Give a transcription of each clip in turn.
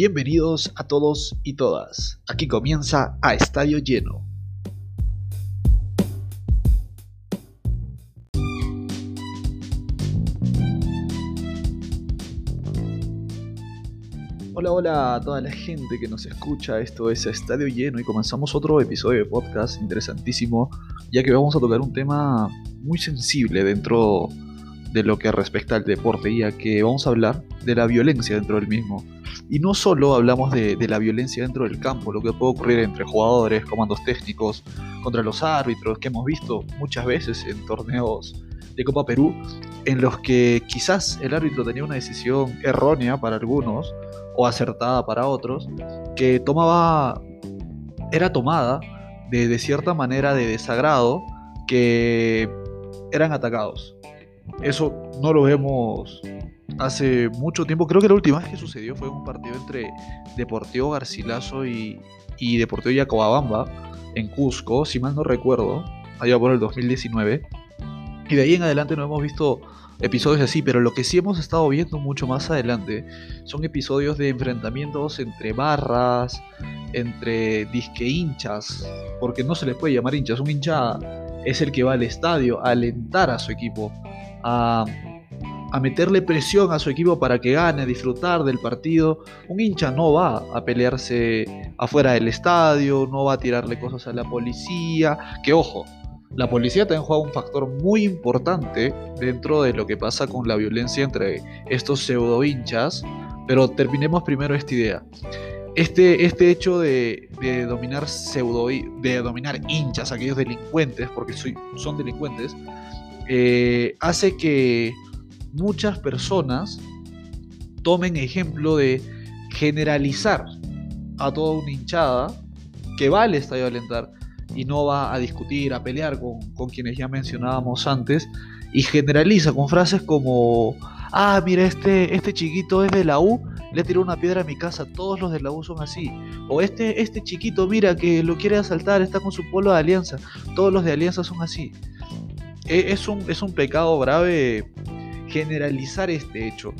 Bienvenidos a todos y todas. Aquí comienza a Estadio Lleno. Hola, hola a toda la gente que nos escucha. Esto es Estadio Lleno y comenzamos otro episodio de podcast interesantísimo, ya que vamos a tocar un tema muy sensible dentro de lo que respecta al deporte, ya que vamos a hablar de la violencia dentro del mismo. Y no solo hablamos de, la violencia dentro del campo, lo que puede ocurrir entre jugadores, comandos técnicos, contra los árbitros, que hemos visto muchas veces en torneos de Copa Perú, en los que quizás el árbitro tenía una decisión errónea para algunos o acertada para otros, que tomaba, era tomada de, de cierta manera de desagrado, que eran atacados. Eso no lo vemos hace mucho tiempo. Creo que la última vez que sucedió fue un partido entre Deportivo Garcilaso y, y Deportivo Yacobabamba en Cusco, si mal no recuerdo, allá por el 2019. Y de ahí en adelante no hemos visto episodios así, pero lo que sí hemos estado viendo mucho más adelante son episodios de enfrentamientos entre barras, entre disque hinchas, porque no se les puede llamar hinchas, un hincha es el que va al estadio a alentar a su equipo, a, meterle presión a su equipo para que gane, a disfrutar del partido. Un hincha no va a pelearse afuera del estadio, no va a tirarle cosas a la policía. Que ojo, la policía también juega un factor muy importante dentro de lo que pasa con la violencia entre estos pseudo hinchas. Pero terminemos primero esta idea. Este, este hecho de, dominar pseudo, de dominar hinchas, aquellos delincuentes, porque son delincuentes, eh, hace que muchas personas tomen ejemplo de generalizar a toda una hinchada que va al estadio a alentar y no va a discutir, a pelear con, con quienes ya mencionábamos antes, y generaliza con frases como, ah, mira, este, este chiquito es de la U, le tiró una piedra a mi casa, todos los de la U son así. O este, este chiquito, mira, que lo quiere asaltar, está con su polo de alianza, todos los de alianza son así. E, es un, es un pecado grave generalizar este hecho,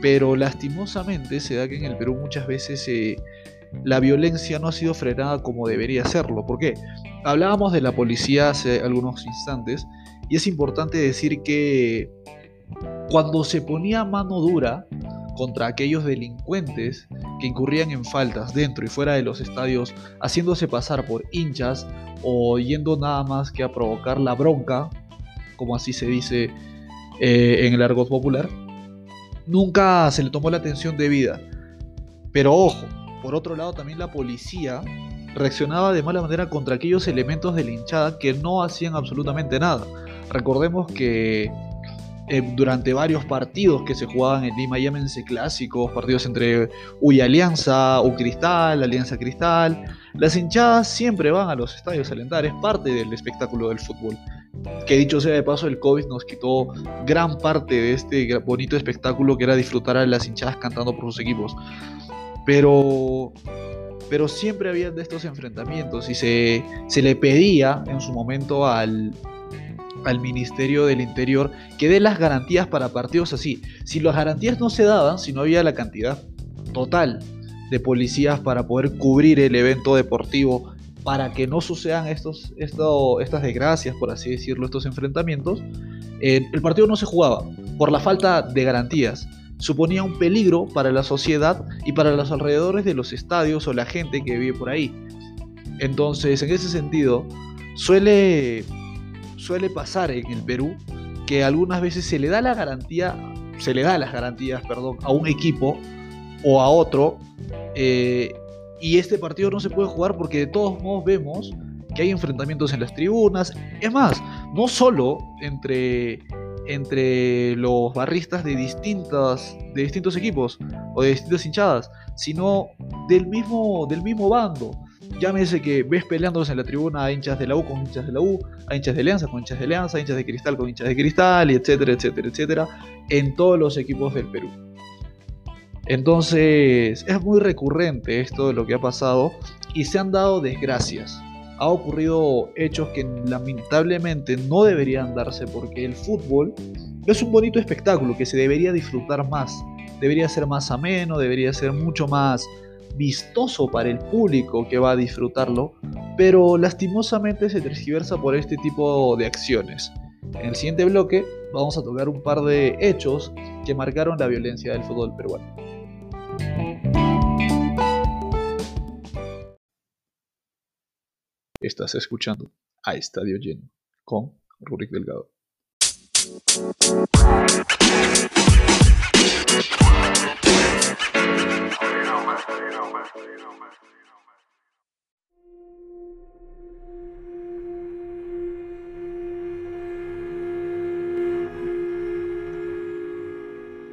pero lastimosamente se da que en el Perú muchas veces eh, la violencia no ha sido frenada como debería serlo. ¿Por qué? Hablábamos de la policía hace algunos instantes y es importante decir que cuando se ponía mano dura contra aquellos delincuentes que incurrían en faltas dentro y fuera de los estadios, haciéndose pasar por hinchas o yendo nada más que a provocar la bronca como así se dice eh, en el argot popular, nunca se le tomó la atención debida. Pero ojo, por otro lado también la policía reaccionaba de mala manera contra aquellos elementos de linchada que no hacían absolutamente nada. Recordemos que eh, durante varios partidos que se jugaban en Lima, llámense clásicos, partidos entre Uy Alianza, U Cristal, Alianza Cristal, las hinchadas siempre van a los estadios alentar, es parte del espectáculo del fútbol. Que dicho sea de paso, el COVID nos quitó gran parte de este bonito espectáculo que era disfrutar a las hinchadas cantando por sus equipos. Pero, pero siempre había de estos enfrentamientos y se, se le pedía en su momento al, al Ministerio del Interior que dé las garantías para partidos así. Si las garantías no se daban, si no había la cantidad total de policías para poder cubrir el evento deportivo para que no sucedan estos, estas desgracias, por así decirlo, estos enfrentamientos, eh, el partido no se jugaba por la falta de garantías. Suponía un peligro para la sociedad y para los alrededores de los estadios o la gente que vive por ahí. Entonces, en ese sentido, suele, suele pasar en el Perú que algunas veces se le da la garantía, se le da las garantías, perdón, a un equipo o a otro eh, y este partido no se puede jugar porque de todos modos vemos que hay enfrentamientos en las tribunas. Es más, no solo entre, entre los barristas de, distintas, de distintos equipos o de distintas hinchadas, sino del mismo, del mismo bando. Llámese que ves peleándose en la tribuna a hinchas de la U con hinchas de la U, a hinchas de Alianza con hinchas de Alianza, a hinchas de Cristal con hinchas de Cristal, etcétera, etcétera, etcétera, en todos los equipos del Perú. Entonces es muy recurrente esto de lo que ha pasado y se han dado desgracias. Ha ocurrido hechos que lamentablemente no deberían darse porque el fútbol es un bonito espectáculo que se debería disfrutar más debería ser más ameno, debería ser mucho más vistoso para el público que va a disfrutarlo, pero lastimosamente se tergiversa por este tipo de acciones. En el siguiente bloque vamos a tocar un par de hechos que marcaron la violencia del fútbol peruano. Estás escuchando a Estadio Lleno con Rurik Delgado.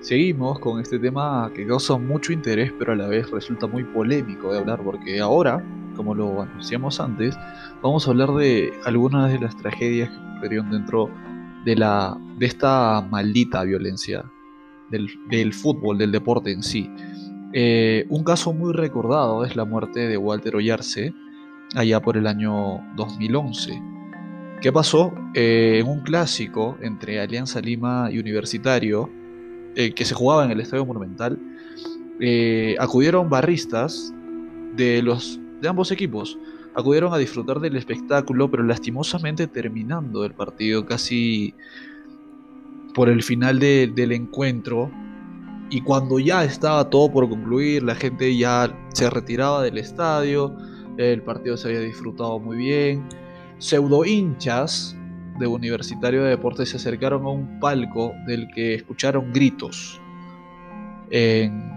Seguimos con este tema que causa mucho interés, pero a la vez resulta muy polémico de hablar, porque ahora, como lo anunciamos antes, vamos a hablar de algunas de las tragedias que ocurrieron dentro de, la, de esta maldita violencia del, fútbol, del deporte en sí. Eh, un caso muy recordado es la muerte de Walter Ollarse, allá por el año 2011. ¿Qué pasó? Eh, en un clásico entre Alianza Lima y Universitario, eh, que se jugaba en el Estadio Monumental, eh, acudieron barristas de, los, de ambos equipos. Acudieron a disfrutar del espectáculo, pero lastimosamente terminando el partido casi por el final del encuentro. Y cuando ya estaba todo por concluir, la gente ya se retiraba del estadio, el partido se había disfrutado muy bien. Pseudo hinchas de Universitario de Deportes se acercaron a un palco del que escucharon gritos en,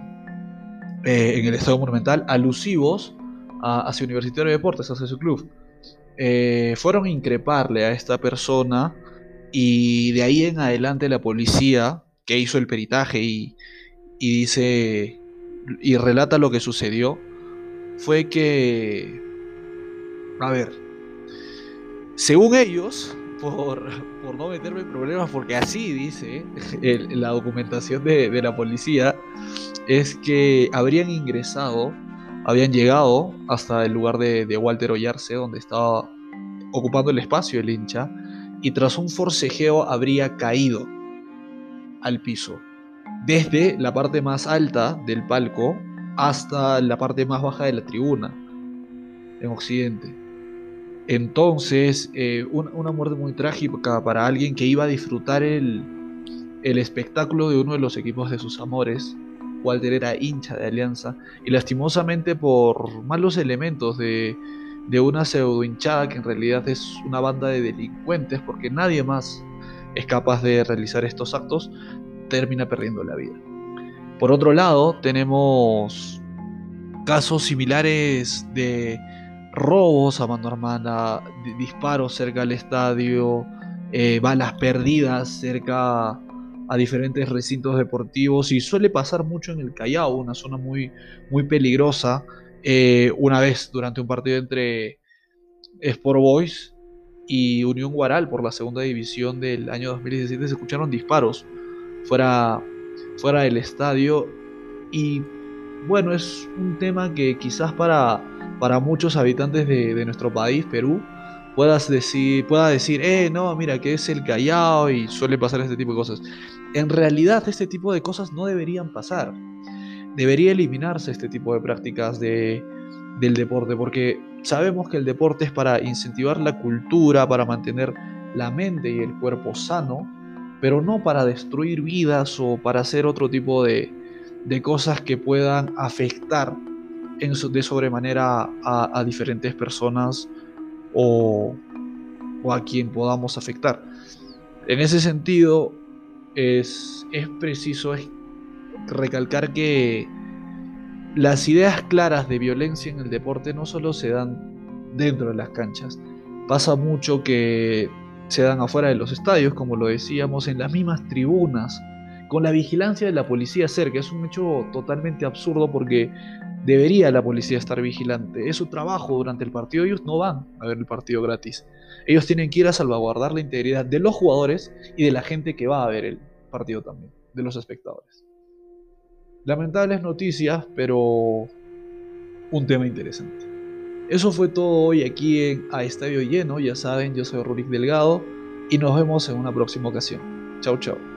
eh, el Estado Monumental alusivos a, hacia Universitario de Deportes, hacia su club. Eh, fueron a increparle a esta persona y de ahí en adelante la policía que hizo el peritaje y, y dice y relata lo que sucedió fue que a ver según ellos por, no meterme en problemas, porque así dice la documentación de, la policía, es que habrían ingresado, habían llegado hasta el lugar de, Walter Ollarse, donde estaba ocupando el espacio el hincha, y tras un forcejeo habría caído al piso, desde la parte más alta del palco hasta la parte más baja de la tribuna, en Occidente. Entonces, eh, una, muerte muy trágica para alguien que iba a disfrutar el, espectáculo de uno de los equipos de sus amores. Walter era hincha de Alianza y lastimosamente por malos elementos de, una pseudo hinchada que en realidad es una banda de delincuentes porque nadie más es capaz de realizar estos actos, termina perdiendo la vida. Por otro lado, tenemos casos similares de robos a mano armada, disparos cerca del estadio, eh, balas perdidas cerca a diferentes recintos deportivos y suele pasar mucho en el Callao, una zona muy, muy peligrosa. Eh, una vez durante un partido entre Sport Boys y Unión Guaral por la segunda división del año 2017 se escucharon disparos fuera, fuera del estadio y bueno, es un tema que quizás para para muchos habitantes de, nuestro país, Perú, puedas decir, pueda decir, eh, no, mira, que es el Callao y suele pasar este tipo de cosas. En realidad, este tipo de cosas no deberían pasar. Debería eliminarse este tipo de prácticas de, del deporte, porque sabemos que el deporte es para incentivar la cultura, para mantener la mente y el cuerpo sano, pero no para destruir vidas o para hacer otro tipo de cosas que puedan afectar de sobremanera a, diferentes personas o, a quien podamos afectar. En ese sentido, es, es preciso recalcar que las ideas claras de violencia en el deporte no solo se dan dentro de las canchas, pasa mucho que se dan afuera de los estadios, como lo decíamos, en las mismas tribunas, con la vigilancia de la policía cerca. Es un hecho totalmente absurdo porque debería la policía estar vigilante. Es su trabajo durante el partido. Ellos no van a ver el partido gratis. Ellos tienen que ir a salvaguardar la integridad de los jugadores y de la gente que va a ver el partido también, de los espectadores. Lamentables noticias, pero un tema interesante. Eso fue todo hoy aquí en A Estadio Lleno. Ya saben, yo soy Rurik Delgado y nos vemos en una próxima ocasión. Chau, chau.